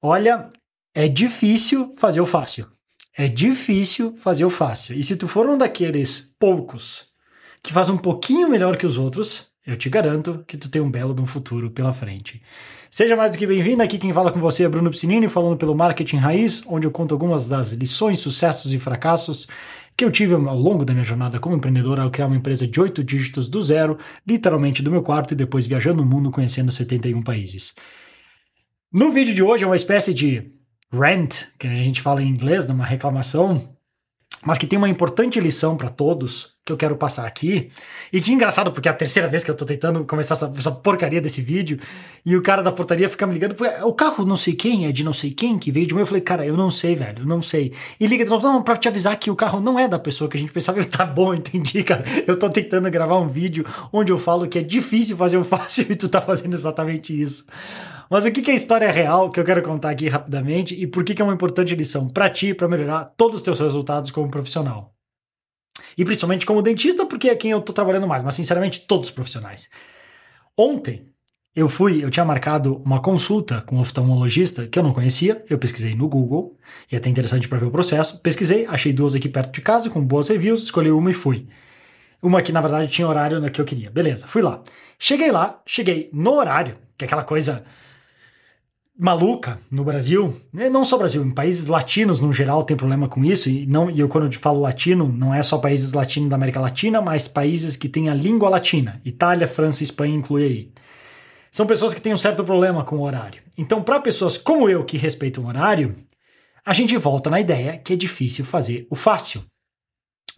Olha, é difícil fazer o fácil. É difícil fazer o fácil. E se tu for um daqueles poucos que faz um pouquinho melhor que os outros, eu te garanto que tu tem um belo de um futuro pela frente. Seja mais do que bem-vindo, aqui quem fala com você é Bruno Piscinini, falando pelo Marketing Raiz, onde eu conto algumas das lições, sucessos e fracassos que eu tive ao longo da minha jornada como empreendedor ao criar uma empresa de oito dígitos do zero, literalmente do meu quarto e depois viajando o mundo conhecendo 71 países. No vídeo de hoje é uma espécie de rant, que a gente fala em inglês, uma reclamação, mas que tem uma importante lição para todos que eu quero passar aqui. E que engraçado, porque é a terceira vez que eu tô tentando começar essa, essa porcaria desse vídeo, e o cara da portaria fica me ligando, o carro não sei quem, é de não sei quem que veio de mim. Eu falei, cara, eu não sei, velho, eu não sei. E liga de novo, não, pra te avisar que o carro não é da pessoa que a gente pensava. Tá bom, entendi, cara. Eu tô tentando gravar um vídeo onde eu falo que é difícil fazer o fácil e tu tá fazendo exatamente isso. Mas o que é história real que eu quero contar aqui rapidamente e por que é uma importante lição para ti para melhorar todos os teus resultados como profissional? E principalmente como dentista, porque é quem eu tô trabalhando mais, mas sinceramente todos os profissionais. Ontem eu fui, eu tinha marcado uma consulta com um oftalmologista que eu não conhecia, eu pesquisei no Google, e é até interessante para ver o processo. Pesquisei, achei duas aqui perto de casa com boas reviews, escolhi uma e fui. Uma que na verdade tinha horário que eu queria. Beleza, fui lá. Cheguei lá, cheguei no horário, que é aquela coisa maluca no Brasil, né, não só Brasil, em países latinos no geral tem problema com isso, e, não, e eu quando eu falo latino, não é só países latinos da América Latina, mas países que têm a língua latina, Itália, França Espanha inclui aí. São pessoas que têm um certo problema com o horário. Então, para pessoas como eu que respeitam o horário, a gente volta na ideia que é difícil fazer o fácil.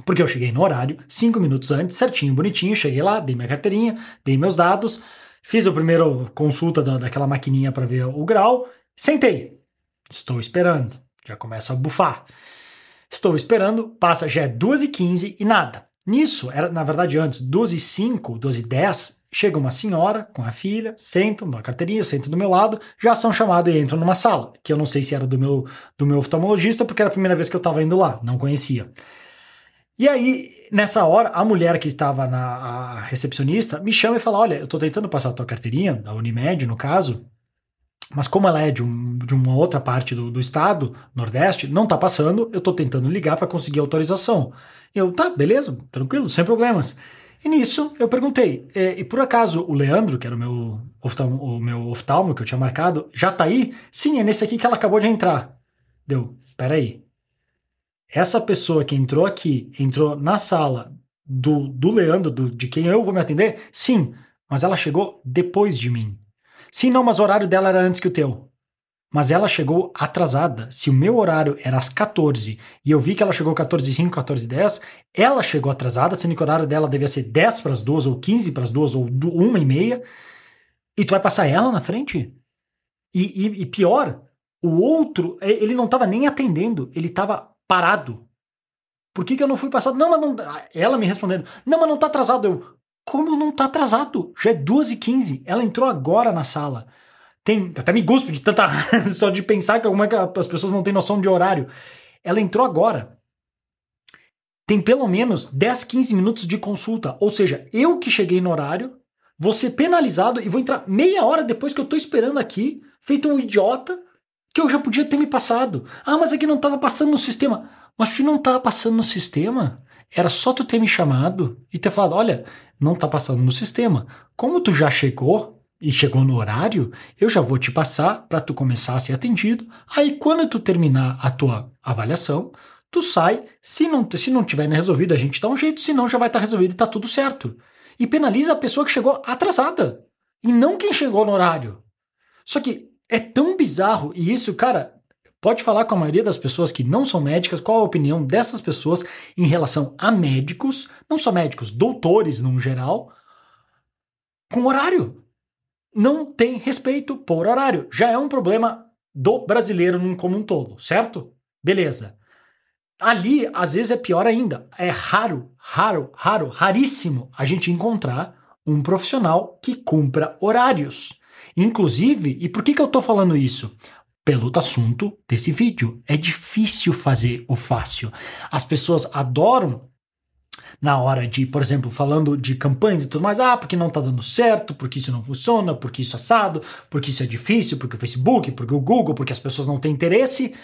Porque eu cheguei no horário, cinco minutos antes, certinho, bonitinho, cheguei lá, dei minha carteirinha, dei meus dados, Fiz a primeira consulta da, daquela maquininha para ver o grau, sentei. Estou esperando. Já começa a bufar. Estou esperando, passa já é 2h15 e nada. Nisso, era na verdade antes, 12h05, 12h10, chega uma senhora com a filha, sentam na carteirinha, sentam do meu lado, já são chamados e entram numa sala, que eu não sei se era do meu, do meu oftalmologista, porque era a primeira vez que eu estava indo lá, não conhecia. E aí, nessa hora, a mulher que estava na recepcionista me chama e fala: Olha, eu estou tentando passar a tua carteirinha, da Unimed, no caso, mas como ela é de, um, de uma outra parte do, do, estado, Nordeste, não está passando, eu estou tentando ligar para conseguir autorização. Eu, tá, beleza, tranquilo, sem problemas. E nisso eu perguntei, e, e por acaso o Leandro, que era o meu, oftalmo, o meu oftalmo que eu tinha marcado, já tá aí? Sim, é nesse aqui que ela acabou de entrar. Deu, peraí, essa pessoa que entrou aqui, entrou na sala do, do Leandro, do, de quem eu vou me atender? Sim, mas ela chegou depois de mim. Sim, não, mas o horário dela era antes que o teu. Mas ela chegou atrasada. Se o meu horário era às 14 e eu vi que ela chegou 14 5, 14 10, ela chegou atrasada, sendo que o horário dela devia ser 10 para as duas, ou 15 para as duas, ou 1 e meia. E tu vai passar ela na frente? E, e, e pior, o outro, ele não estava nem atendendo, ele estava parado. Por que, que eu não fui passado? Não, mas não. Ela me respondendo. Não, mas não tá atrasado. Eu. Como não tá atrasado? Já é 2h15. Ela entrou agora na sala. Tem. Até me guspo de tanta. só de pensar que como é que as pessoas não têm noção de horário. Ela entrou agora. Tem pelo menos 10, 15 minutos de consulta. Ou seja, eu que cheguei no horário, vou ser penalizado e vou entrar meia hora depois que eu tô esperando aqui, feito um idiota, que eu já podia ter me passado. Ah, mas aqui não estava passando no sistema. Mas se não estava passando no sistema, era só tu ter me chamado e ter falado: olha, não está passando no sistema. Como tu já chegou e chegou no horário, eu já vou te passar para tu começar a ser atendido. Aí quando tu terminar a tua avaliação, tu sai. Se não, se não tiver resolvido, a gente dá um jeito, senão já vai estar tá resolvido e está tudo certo. E penaliza a pessoa que chegou atrasada e não quem chegou no horário. Só que é tão bizarro, e isso, cara, pode falar com a maioria das pessoas que não são médicas, qual a opinião dessas pessoas em relação a médicos, não só médicos, doutores no geral, com horário. Não tem respeito por horário. Já é um problema do brasileiro como um todo, certo? Beleza. Ali, às vezes, é pior ainda. É raro, raro, raro, raríssimo a gente encontrar um profissional que cumpra horários. Inclusive, e por que, que eu estou falando isso? Pelo assunto desse vídeo. É difícil fazer o fácil. As pessoas adoram na hora de, por exemplo, falando de campanhas e tudo mais, ah, porque não tá dando certo, porque isso não funciona, porque isso é assado, porque isso é difícil, porque o Facebook, porque o Google, porque as pessoas não têm interesse.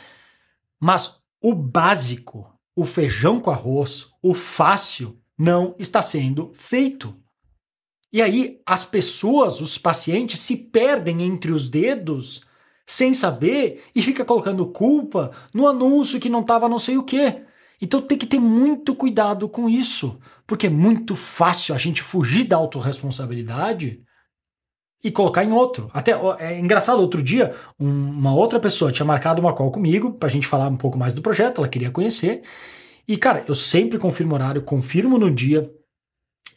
Mas o básico, o feijão com arroz, o fácil, não está sendo feito. E aí as pessoas, os pacientes, se perdem entre os dedos sem saber e fica colocando culpa no anúncio que não estava não sei o quê. Então tem que ter muito cuidado com isso, porque é muito fácil a gente fugir da autorresponsabilidade e colocar em outro. Até é engraçado, outro dia, uma outra pessoa tinha marcado uma call comigo pra gente falar um pouco mais do projeto, ela queria conhecer. E cara, eu sempre confirmo horário, confirmo no dia,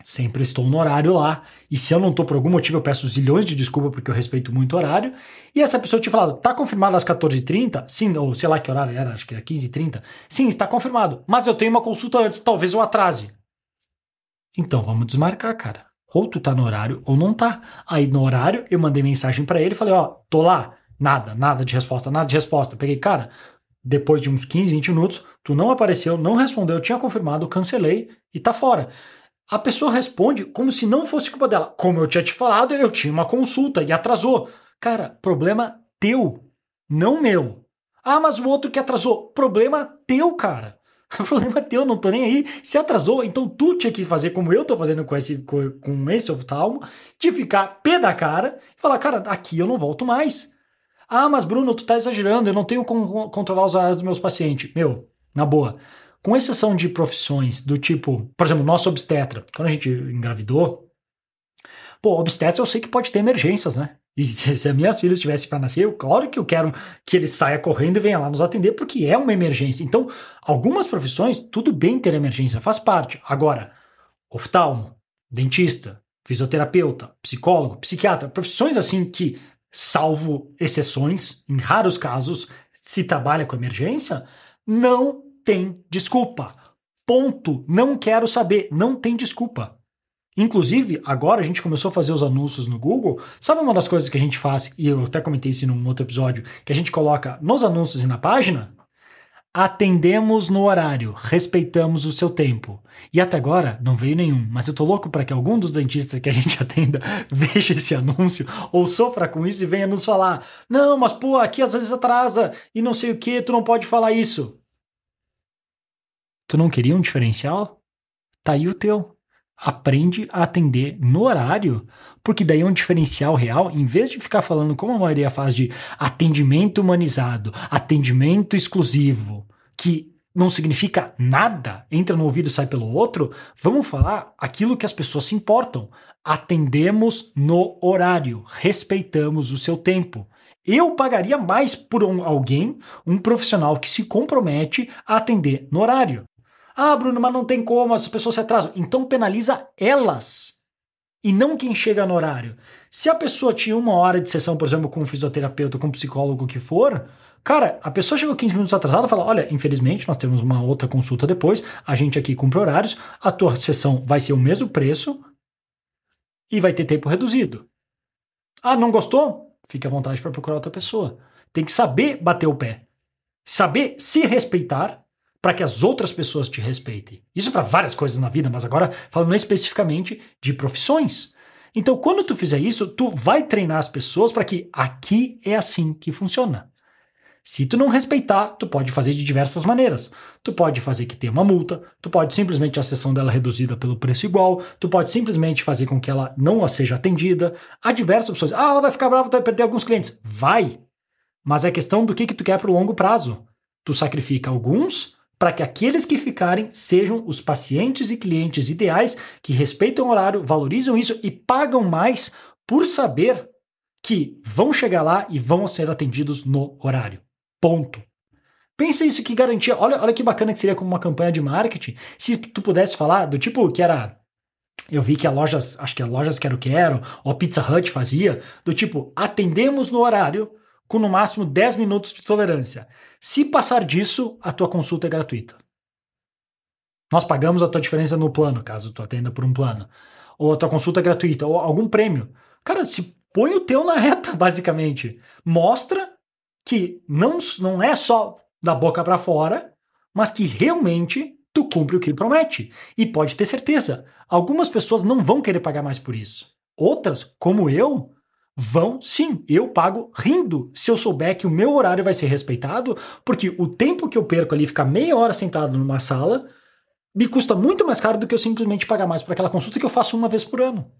sempre estou no horário lá. E se eu não estou por algum motivo, eu peço zilhões de desculpa porque eu respeito muito o horário. E essa pessoa tinha falado, tá confirmado às 14h30? Sim, ou sei lá que horário era, acho que era 15h30. Sim, está confirmado. Mas eu tenho uma consulta antes, talvez eu atrase. Então vamos desmarcar, cara. Ou tu tá no horário ou não tá. Aí no horário eu mandei mensagem para ele falei, ó, tô lá. Nada, nada de resposta, nada de resposta. Peguei, cara, depois de uns 15, 20 minutos, tu não apareceu, não respondeu, eu tinha confirmado, cancelei e tá fora. A pessoa responde como se não fosse culpa dela. Como eu tinha te falado, eu tinha uma consulta e atrasou. Cara, problema teu, não meu. Ah, mas o outro que atrasou. Problema teu, cara. Problema teu, não tô nem aí. Se atrasou, então tu tinha que fazer como eu tô fazendo com esse, com, com esse oftalmo, de ficar pé da cara e falar, cara, aqui eu não volto mais. Ah, mas Bruno, tu tá exagerando, eu não tenho como controlar os horários dos meus pacientes. Meu, na boa com exceção de profissões do tipo, por exemplo, nosso obstetra, quando a gente engravidou, pô, obstetra eu sei que pode ter emergências, né? E se, se as minhas filhas estivessem para nascer, eu, claro que eu quero que ele saia correndo e venha lá nos atender, porque é uma emergência. Então, algumas profissões, tudo bem ter emergência, faz parte. Agora, oftalmo, dentista, fisioterapeuta, psicólogo, psiquiatra, profissões assim que, salvo exceções, em raros casos, se trabalha com emergência, não tem desculpa. Ponto. Não quero saber. Não tem desculpa. Inclusive, agora a gente começou a fazer os anúncios no Google. Sabe uma das coisas que a gente faz, e eu até comentei isso num outro episódio, que a gente coloca nos anúncios e na página? Atendemos no horário, respeitamos o seu tempo. E até agora não veio nenhum, mas eu tô louco para que algum dos dentistas que a gente atenda veja esse anúncio ou sofra com isso e venha nos falar: "Não, mas pô, aqui às vezes atrasa e não sei o que, tu não pode falar isso". Tu não queria um diferencial? Tá aí o teu. Aprende a atender no horário, porque daí é um diferencial real, em vez de ficar falando como a maioria faz de atendimento humanizado, atendimento exclusivo, que não significa nada, entra no ouvido e sai pelo outro, vamos falar aquilo que as pessoas se importam. Atendemos no horário, respeitamos o seu tempo. Eu pagaria mais por um, alguém, um profissional que se compromete a atender no horário. Ah, Bruno, mas não tem como, as pessoas se atrasam. Então penaliza elas e não quem chega no horário. Se a pessoa tinha uma hora de sessão, por exemplo, com um fisioterapeuta, com um psicólogo que for, cara, a pessoa chegou 15 minutos atrasada fala: olha, infelizmente nós temos uma outra consulta depois, a gente aqui cumpre horários, a tua sessão vai ser o mesmo preço e vai ter tempo reduzido. Ah, não gostou? Fique à vontade para procurar outra pessoa. Tem que saber bater o pé. Saber se respeitar para que as outras pessoas te respeitem. Isso para várias coisas na vida, mas agora falando especificamente de profissões. Então, quando tu fizer isso, tu vai treinar as pessoas para que aqui é assim que funciona. Se tu não respeitar, tu pode fazer de diversas maneiras. Tu pode fazer que tenha uma multa, tu pode simplesmente a sessão dela reduzida pelo preço igual, tu pode simplesmente fazer com que ela não seja atendida. Há diversas opções. Ah, ela vai ficar brava, tu vai perder alguns clientes. Vai! Mas é questão do que, que tu quer para o longo prazo. Tu sacrifica alguns para que aqueles que ficarem sejam os pacientes e clientes ideais que respeitam o horário, valorizam isso e pagam mais por saber que vão chegar lá e vão ser atendidos no horário. Ponto. Pensa isso que garantia. Olha, olha que bacana que seria como uma campanha de marketing se tu pudesse falar do tipo que era eu vi que a lojas, acho que a lojas Quero Quero ou Pizza Hut fazia, do tipo, atendemos no horário com no máximo 10 minutos de tolerância. Se passar disso, a tua consulta é gratuita. Nós pagamos a tua diferença no plano, caso tu atenda por um plano. Ou a tua consulta é gratuita, ou algum prêmio. Cara, se põe o teu na reta, basicamente. Mostra que não, não é só da boca para fora, mas que realmente tu cumpre o que promete. E pode ter certeza, algumas pessoas não vão querer pagar mais por isso. Outras, como eu, vão sim. Eu pago rindo se eu souber que o meu horário vai ser respeitado, porque o tempo que eu perco ali ficar meia hora sentado numa sala me custa muito mais caro do que eu simplesmente pagar mais por aquela consulta que eu faço uma vez por ano.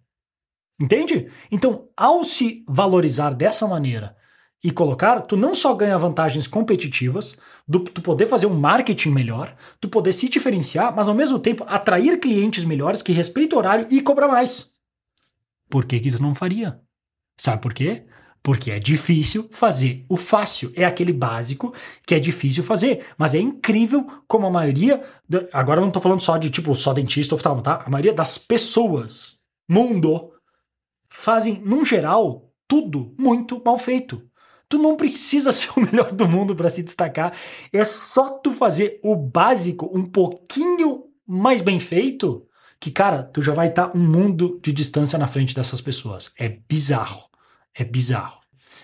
Entende? Então, ao se valorizar dessa maneira e colocar, tu não só ganha vantagens competitivas, do, tu poder fazer um marketing melhor, tu poder se diferenciar, mas ao mesmo tempo atrair clientes melhores que respeitam o horário e cobrar mais. Por que, que tu não faria? Sabe por quê? Porque é difícil fazer o fácil. É aquele básico que é difícil fazer. Mas é incrível como a maioria. Agora eu não tô falando só de tipo só dentista ou oftalmo, tá? A maioria das pessoas, mundo, fazem, num geral, tudo muito mal feito. Tu não precisa ser o melhor do mundo para se destacar. É só tu fazer o básico um pouquinho mais bem feito, que, cara, tu já vai estar tá um mundo de distância na frente dessas pessoas. É bizarro. É bizarro.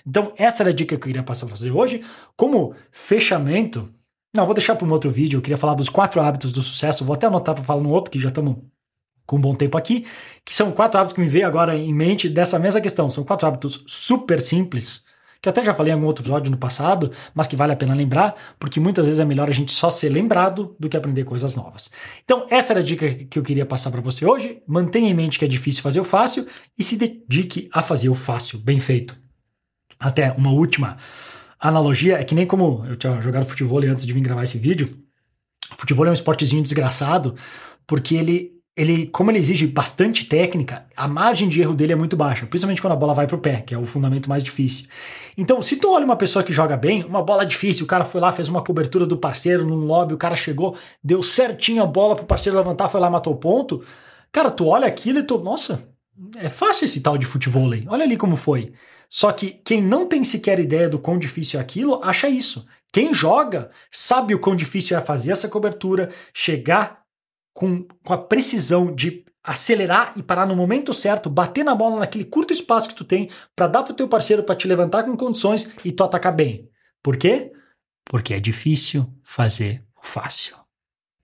Então, essa era a dica que eu queria passar para você hoje. Como fechamento, não, vou deixar para um outro vídeo. Eu queria falar dos quatro hábitos do sucesso. Vou até anotar para falar no outro, que já estamos com um bom tempo aqui. Que são quatro hábitos que me veio agora em mente dessa mesma questão. São quatro hábitos super simples que eu até já falei em algum outro episódio no passado, mas que vale a pena lembrar, porque muitas vezes é melhor a gente só ser lembrado do que aprender coisas novas. Então, essa era a dica que eu queria passar para você hoje. Mantenha em mente que é difícil fazer o fácil e se dedique a fazer o fácil, bem feito. Até uma última analogia, é que nem como eu tinha jogado futebol antes de vir gravar esse vídeo. Futebol é um esportezinho desgraçado, porque ele ele, como ele exige bastante técnica, a margem de erro dele é muito baixa, principalmente quando a bola vai pro pé, que é o fundamento mais difícil. Então, se tu olha uma pessoa que joga bem, uma bola difícil, o cara foi lá, fez uma cobertura do parceiro num lobby, o cara chegou, deu certinho a bola pro parceiro levantar, foi lá, matou o ponto. Cara, tu olha aquilo e tu, nossa, é fácil esse tal de futebol aí. Olha ali como foi. Só que quem não tem sequer ideia do quão difícil é aquilo, acha isso. Quem joga sabe o quão difícil é fazer essa cobertura, chegar com, com a precisão de acelerar e parar no momento certo, bater na bola naquele curto espaço que tu tem para dar pro teu parceiro para te levantar com condições e tu atacar bem. Por quê? Porque é difícil fazer o fácil.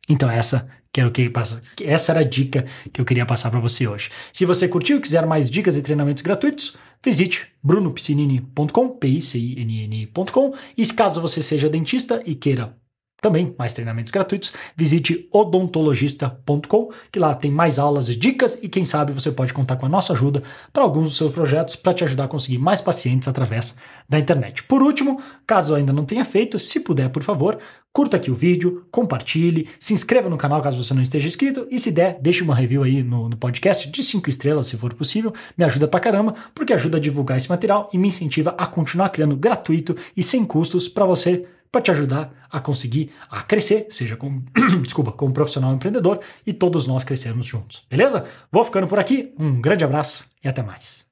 Então essa quero que passa, essa era a dica que eu queria passar para você hoje. Se você curtiu e quiser mais dicas e treinamentos gratuitos, visite brunopiscinini.com, p i c i n n.com, e caso você seja dentista e queira também mais treinamentos gratuitos, visite odontologista.com, que lá tem mais aulas e dicas. E quem sabe você pode contar com a nossa ajuda para alguns dos seus projetos para te ajudar a conseguir mais pacientes através da internet. Por último, caso ainda não tenha feito, se puder, por favor, curta aqui o vídeo, compartilhe, se inscreva no canal caso você não esteja inscrito e se der, deixe uma review aí no, no podcast de 5 estrelas se for possível, me ajuda pra caramba, porque ajuda a divulgar esse material e me incentiva a continuar criando gratuito e sem custos para você para te ajudar a conseguir a crescer, seja como, desculpa, como profissional empreendedor e todos nós crescermos juntos. Beleza? Vou ficando por aqui. Um grande abraço e até mais.